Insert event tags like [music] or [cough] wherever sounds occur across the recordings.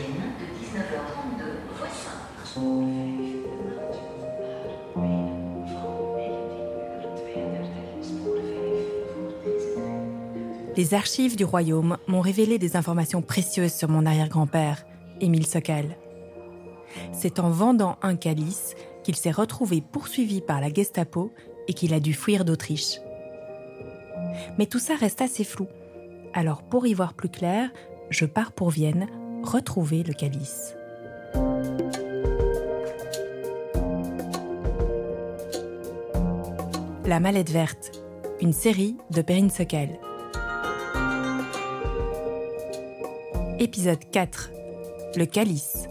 Vienne de 19h32, Les archives du royaume m'ont révélé des informations précieuses sur mon arrière-grand-père, Émile Sokal. C'est en vendant un calice qu'il s'est retrouvé poursuivi par la Gestapo et qu'il a dû fuir d'Autriche. Mais tout ça reste assez flou. Alors pour y voir plus clair, je pars pour Vienne retrouver le calice. La mallette verte, une série de Perrine Sokal. Épisode 4. Le calice.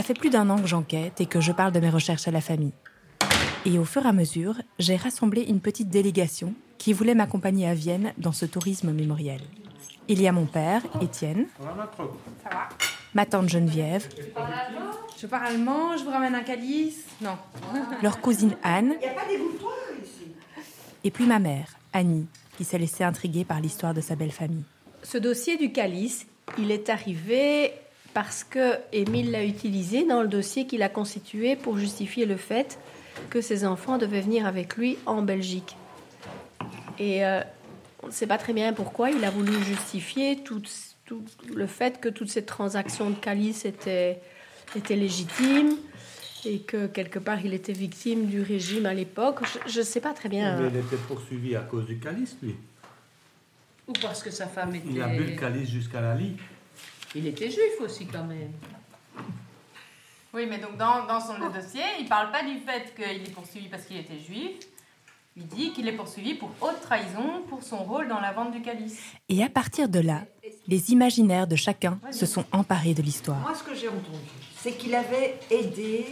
Ça fait plus d'un an que j'enquête et que je parle de mes recherches à la famille. Et au fur et à mesure, j'ai rassemblé une petite délégation qui voulait m'accompagner à Vienne dans ce tourisme mémoriel. Il y a mon père, Étienne. Ça va Ma tante Geneviève. Je parle allemand, je vous ramène un calice. Non. Leur cousine Anne. Il n'y a pas d'égouttoir ici. Et puis ma mère, Annie, qui s'est laissée intriguer par l'histoire de sa belle famille. Ce dossier du calice, il est arrivé parce que Émile l'a utilisé dans le dossier qu'il a constitué pour justifier le fait que ses enfants devaient venir avec lui en Belgique. Et euh, on ne sait pas très bien pourquoi il a voulu justifier tout, tout le fait que toutes ces transactions de calice étaient, étaient légitimes et que quelque part il était victime du régime à l'époque. Je ne sais pas très bien. Mais il était poursuivi à cause du calice, lui. Ou parce que sa femme était. Il a bu le calice jusqu'à la lit. Il était juif aussi, quand même. Oui, mais donc dans, dans son le dossier, il parle pas du fait qu'il est poursuivi parce qu'il était juif. Il dit qu'il est poursuivi pour haute trahison pour son rôle dans la vente du calice. Et à partir de là, les imaginaires de chacun se sont emparés de l'histoire. Moi, ce que j'ai entendu, c'est qu'il avait aidé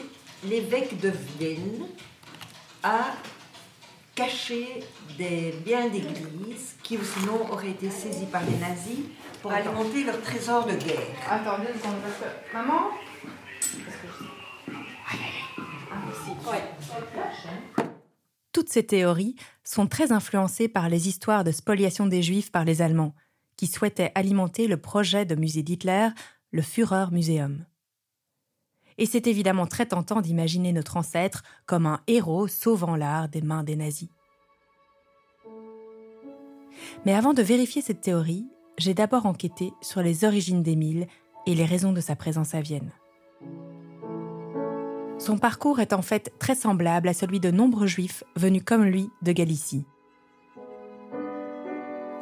l'évêque de Vienne à cacher des biens d'église qui sinon auraient été saisis par les nazis pour alimenter leur trésor de guerre. Attends, deux secondes, parce que... Maman Toutes ces théories sont très influencées par les histoires de spoliation des Juifs par les Allemands, qui souhaitaient alimenter le projet de musée d'Hitler, le Führer Museum. Et c'est évidemment très tentant d'imaginer notre ancêtre comme un héros sauvant l'art des mains des nazis. Mais avant de vérifier cette théorie, j'ai d'abord enquêté sur les origines d'Émile et les raisons de sa présence à Vienne. Son parcours est en fait très semblable à celui de nombreux juifs venus comme lui de Galicie.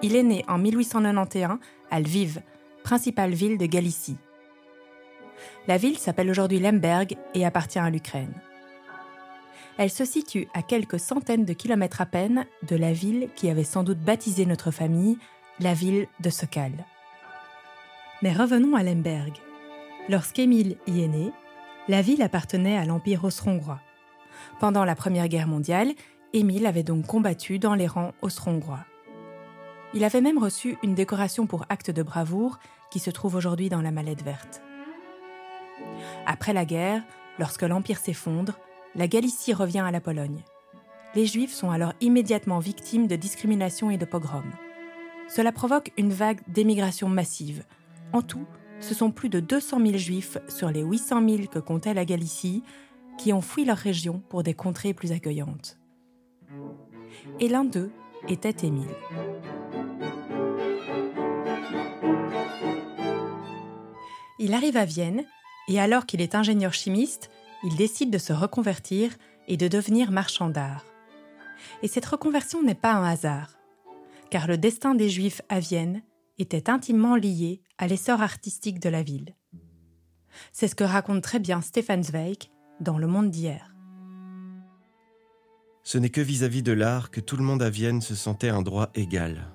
Il est né en 1891 à Lviv, principale ville de Galicie. La ville s'appelle aujourd'hui Lemberg et appartient à l'Ukraine. Elle se situe à quelques centaines de kilomètres à peine de la ville qui avait sans doute baptisé notre famille, la ville de Sokal. Mais revenons à Lemberg. Lorsqu'Émile y est né, la ville appartenait à l'Empire austro-hongrois. Pendant la Première Guerre mondiale, Émile avait donc combattu dans les rangs austro-hongrois. Il avait même reçu une décoration pour acte de bravoure qui se trouve aujourd'hui dans la mallette verte. Après la guerre, lorsque l'Empire s'effondre, la Galicie revient à la Pologne. Les Juifs sont alors immédiatement victimes de discrimination et de pogroms. Cela provoque une vague d'émigration massive. En tout, ce sont plus de 200 000 Juifs sur les 800 000 que comptait la Galicie qui ont fui leur région pour des contrées plus accueillantes. Et l'un d'eux était Émile. Il arrive à Vienne et alors qu'il est ingénieur chimiste, il décide de se reconvertir et de devenir marchand d'art. Et cette reconversion n'est pas un hasard, car le destin des Juifs à Vienne était intimement lié à l'essor artistique de la ville. C'est ce que raconte très bien Stefan Zweig dans Le Monde d'hier. Ce n'est que vis-à-vis de l'art que tout le monde à Vienne se sentait un droit égal.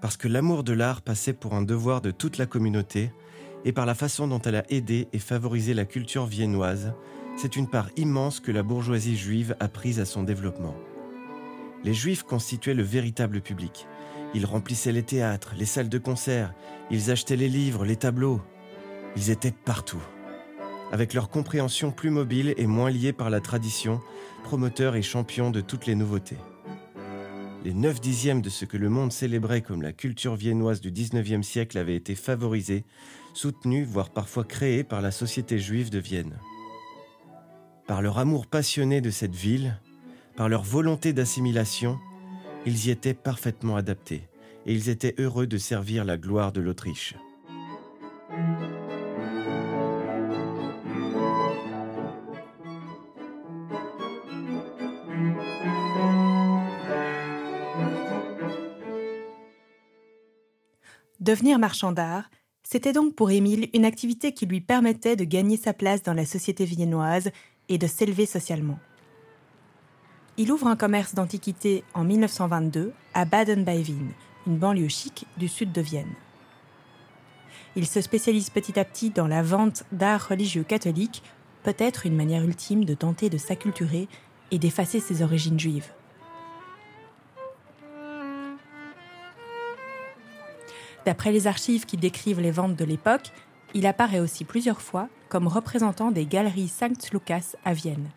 Parce que l'amour de l'art passait pour un devoir de toute la communauté, et par la façon dont elle a aidé et favorisé la culture viennoise, c'est une part immense que la bourgeoisie juive a prise à son développement. Les juifs constituaient le véritable public. Ils remplissaient les théâtres, les salles de concert, ils achetaient les livres, les tableaux. Ils étaient partout. avec leur compréhension plus mobile et moins liée par la tradition, promoteurs et champions de toutes les nouveautés. Les 9 dixièmes de ce que le monde célébrait comme la culture viennoise du 19e siècle avaient été favorisés, soutenus, voire parfois créés par la société juive de Vienne. Par leur amour passionné de cette ville, par leur volonté d'assimilation, ils y étaient parfaitement adaptés et ils étaient heureux de servir la gloire de l'Autriche. Devenir marchand d'art, c'était donc pour Émile une activité qui lui permettait de gagner sa place dans la société viennoise et de s'élever socialement. Il ouvre un commerce d'antiquités en 1922 à Baden-Baivin, une banlieue chic du sud de Vienne. Il se spécialise petit à petit dans la vente d'art religieux catholique, peut-être une manière ultime de tenter de s'acculturer et d'effacer ses origines juives. D'après les archives qui décrivent les ventes de l'époque, il apparaît aussi plusieurs fois comme représentant des galeries Sankt Lukas à Vienne.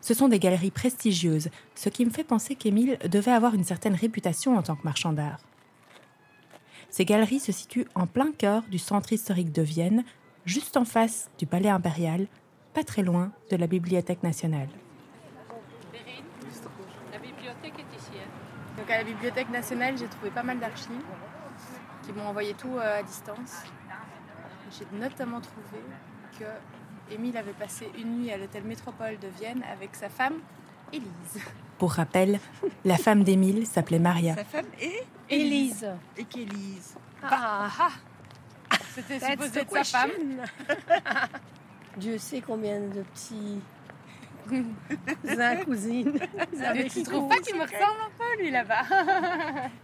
Ce sont des galeries prestigieuses, ce qui me fait penser qu'Émile devait avoir une certaine réputation en tant que marchand d'art. Ces galeries se situent en plein cœur du centre historique de Vienne, juste en face du palais impérial, pas très loin de la Bibliothèque nationale. La bibliothèque est ici. hein. Donc à la Bibliothèque nationale, j'ai trouvé pas mal d'archives qui m'ont envoyé tout euh, à distance. J'ai notamment trouvé que Émile avait passé une nuit à l'hôtel Métropole de Vienne avec sa femme, Élise. Pour rappel, la femme d'Émile s'appelait Maria. Sa femme est Élise. et qu'Élise. Ah, C'était That's supposé the être sa femme. [laughs] Dieu sait combien de petits cousins, cousines. vous [laughs] avez Mais tu qui trouves pas qu'il me ressemble un peu lui là-bas?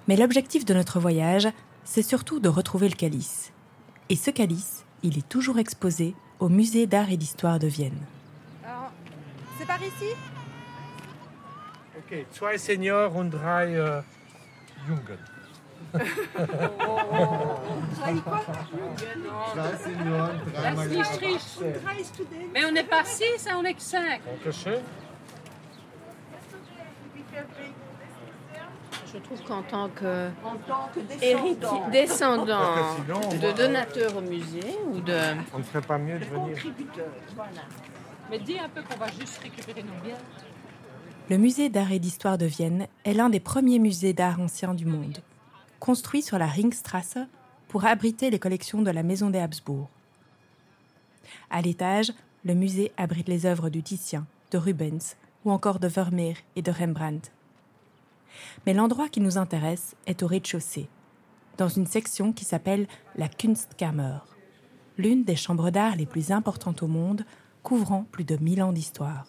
Mais l'objectif de notre voyage, c'est surtout de retrouver le calice. Et ce calice, il est toujours exposé au musée d'art et d'histoire de Vienne. Alors, C'est par ici? Okay, zwei Senior und drei äh, Jungen. Das ist nicht richtig. Mais on n'est pas six, hein, on est que cinq. Dankeschön. Je trouve qu'en tant que En tant que héritier, descendant, descendant Parce que sinon, on de va- donateur au musée ou de... On ne ferait pas mieux de venir. contributeur, voilà. Mais dis un peu qu'on va juste récupérer nos biens. Le musée d'art et d'histoire de Vienne est l'un des premiers musées d'art anciens du monde, construit sur la Ringstrasse pour abriter les collections de la maison des Habsbourg. À l'étage, le musée abrite les œuvres de Titien, de Rubens ou encore de Vermeer et de Rembrandt. Mais l'endroit qui nous intéresse est au rez-de-chaussée, dans une section qui s'appelle la Kunstkammer, l'une des chambres d'art les plus importantes au monde, couvrant plus de 1000 ans d'histoire.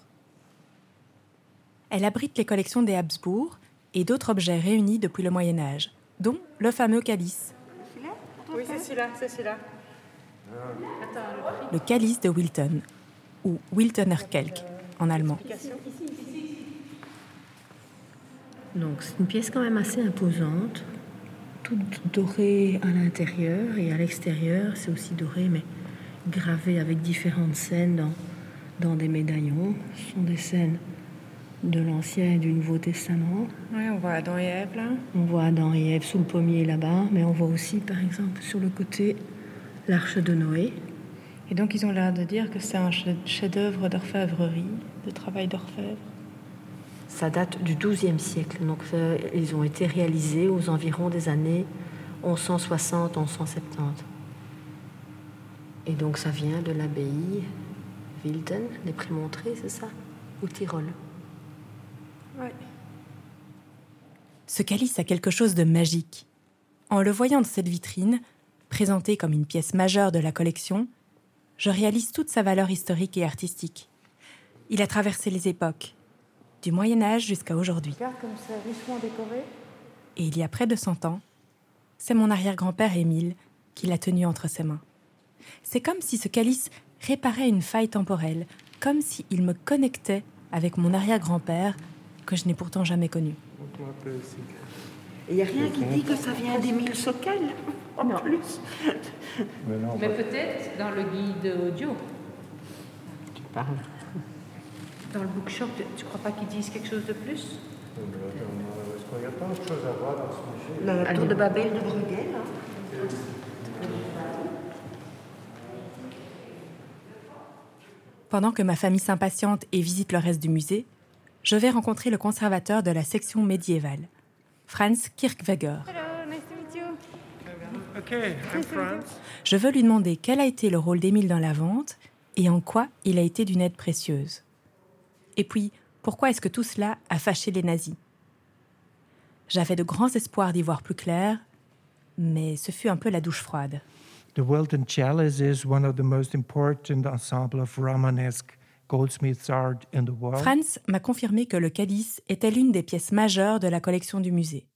Elle abrite les collections des Habsbourg et d'autres objets réunis depuis le Moyen Âge, dont le fameux calice, Oui, c'est celui-là, c'est celui-là. le calice de Wilton, ou Wiltoner Kelk en allemand. Donc c'est une pièce quand même assez imposante, toute dorée à l'intérieur et à l'extérieur, c'est aussi doré mais gravé avec différentes scènes dans, dans des médaillons. Ce sont des scènes de l'Ancien et du Nouveau Testament. Oui, on voit Adam et Ève là. On voit Adam et Ève sous le pommier là-bas, mais on voit aussi par exemple sur le côté l'arche de Noé. Et donc ils ont l'air de dire que c'est un che- chef-d'œuvre d'orfèvrerie, de travail d'orfèvre. Ça date du XIIe siècle, donc euh, ils ont été réalisés aux environs des années 1160-1170. Et donc ça vient de l'abbaye Wilden, les Prémontrés, c'est ça? Ou Tyrol? Ce calice a quelque chose de magique. En le voyant dans cette vitrine, présentée comme une pièce majeure de la collection, je réalise toute sa valeur historique et artistique. Il a traversé les époques, du Moyen Âge jusqu'à aujourd'hui. Et il y a près de 100 ans, c'est mon arrière-grand-père Émile qui l'a tenu entre ses mains. C'est comme si ce calice réparait une faille temporelle, comme s'il me connectait avec mon arrière-grand-père que je n'ai pourtant jamais connu. Il n'y a rien qui dit que ça vient d'Émile Sockel, en plus. Mais peut-être dans le guide audio. parle. Dans le bookshop, tu ne crois pas qu'ils disent quelque chose de plus? Il y a tant de choses à voir dans ce musée. La, tour de Babel de Bruegel. hein. Pendant que ma famille s'impatiente et visite le reste du musée, je vais rencontrer le conservateur de la section médiévale, Franz Kirchweger. Hello, nice to meet you. Okay, I'm Franz. Je veux lui demander quel a été le rôle d'Émile dans la vente et en quoi il a été d'une aide précieuse. Et puis, pourquoi est-ce que tout cela a fâché les nazis? J'avais de grands espoirs d'y voir plus clair, mais ce fut un peu la douche froide. The Wilton Chalice is one of the most important ensemble of Romanesque goldsmiths art in the world. Franz m'a confirmé que le calice était l'une des pièces majeures de la collection du musée.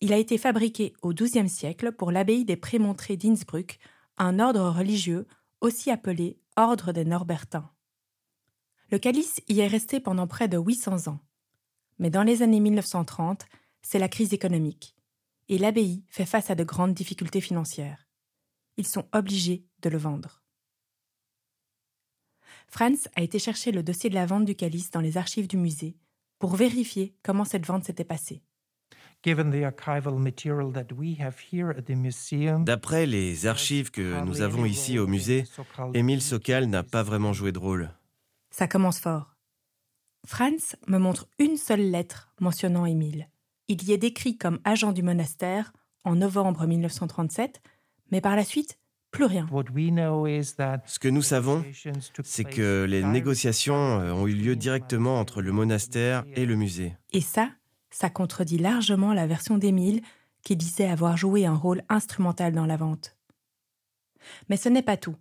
Il a été fabriqué au XIIe siècle pour l'abbaye des Prémontrés d'Innsbruck, un ordre religieux aussi appelé Ordre des Norbertins. Le calice y est resté pendant près de 800 ans. Mais dans les années 1930, c'est la crise économique, et l'abbaye fait face à de grandes difficultés financières. Ils sont obligés de le vendre. Franz a été chercher le dossier de la vente du calice dans les archives du musée pour vérifier comment cette vente s'était passée. Given the archival material that we have here at the museum, D'après les archives que nous avons ici au musée, Émile Sokal n'a pas vraiment joué de rôle. Ça commence fort. Franz me montre une seule lettre mentionnant Émile. Il y est décrit comme agent du monastère en novembre 1937, mais par la suite, plus rien. Ce que nous savons, c'est que les négociations euh, ont eu lieu directement entre le monastère et le musée. Et ça, ça contredit largement la version d'Émile qui disait avoir joué un rôle instrumental dans la vente. Mais ce n'est pas tout.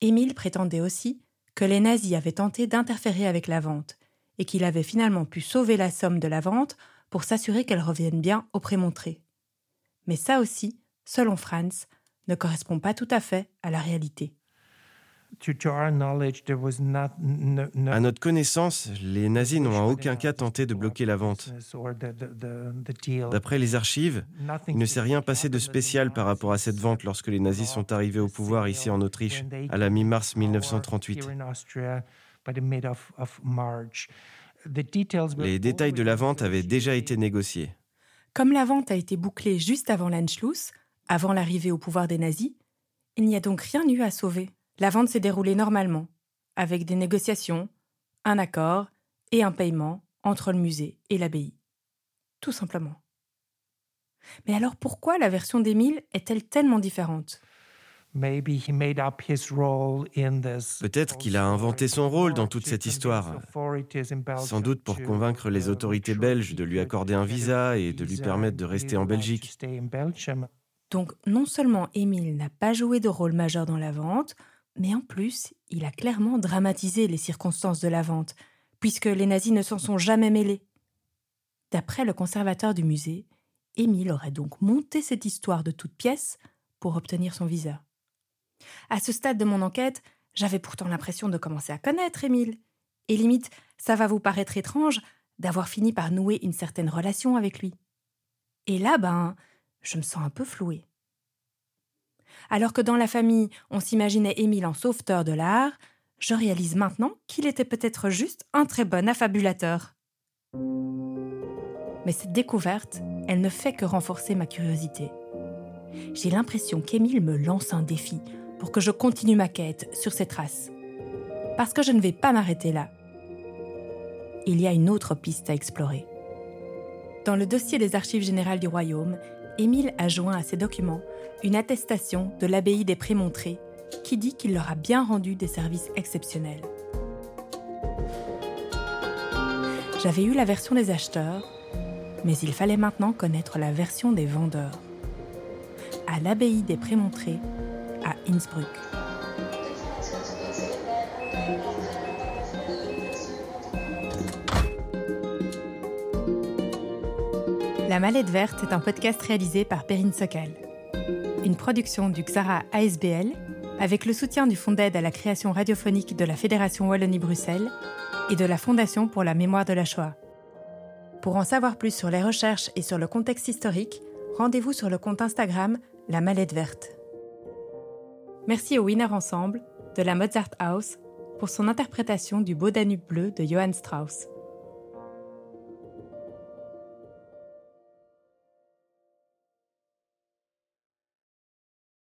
Émile prétendait aussi que les nazis avaient tenté d'interférer avec la vente et qu'il avait finalement pu sauver la somme de la vente pour s'assurer qu'elle revienne bien au prémontré. Mais ça aussi, selon Franz, ne correspond pas tout à fait à la réalité. À notre connaissance, les nazis n'ont en aucun cas tenté de bloquer la vente. D'après les archives, Nothing il ne s'est rien passé de happened spécial par rapport à cette vente lorsque les nazis sont arrivés au pouvoir ici en Autriche à la mi-mars 1938. Here in Austria by the mid of, of March. The details were Les détails de la already vente avaient déjà été negotiated. négociés. Comme la vente a été bouclée juste avant l'Anschluss, avant l'arrivée au pouvoir des nazis, il n'y a donc rien eu à sauver. La vente s'est déroulée normalement, avec des négociations, un accord et un paiement entre le musée et l'abbaye. Tout simplement. Mais alors pourquoi la version d'Émile est-elle tellement différente? Maybe he made up his role in this Peut-être qu'il a inventé son rôle dans toute cette histoire, sans doute pour convaincre les autorités belges de lui accorder un visa et de lui permettre de rester en Belgique. Donc non seulement Émile n'a pas joué de rôle majeur dans la vente, mais en plus, il a clairement dramatisé les circonstances de la vente, puisque les nazis ne s'en sont jamais mêlés. D'après le conservateur du musée, Émile aurait donc monté cette histoire de toute pièce pour obtenir son visa. À ce stade de mon enquête, j'avais pourtant l'impression de commencer à connaître Émile. Et limite, ça va vous paraître étrange d'avoir fini par nouer une certaine relation avec lui. Et là, ben, je me sens un peu flouée. Alors que dans la famille, on s'imaginait Émile en sauveteur de l'art, je réalise maintenant qu'il était peut-être juste un très bon affabulateur. Mais cette découverte, elle ne fait que renforcer ma curiosité. J'ai l'impression qu'Émile me lance un défi pour que je continue ma quête sur ses traces. Parce que je ne vais pas m'arrêter là. Il y a une autre piste à explorer. Dans le dossier des Archives générales du Royaume, Émile a joint à ses documents une attestation de l'abbaye des Prémontrés qui dit qu'il leur a bien rendu des services exceptionnels. J'avais eu la version des acheteurs, mais il fallait maintenant connaître la version des vendeurs. À l'abbaye des Prémontrés, à Innsbruck. La Mallette Verte est un podcast réalisé par Perrine Sokal. Une production du Xara ASBL avec le soutien du Fonds d'aide à la création radiophonique de la Fédération Wallonie-Bruxelles et de la Fondation pour la mémoire de la Shoah. Pour en savoir plus sur les recherches et sur le contexte historique, rendez-vous sur le compte Instagram La Mallette Verte. Merci au Winner Ensemble, de la Mozart House, pour son interprétation du Beau Danube bleu de Johann Strauss.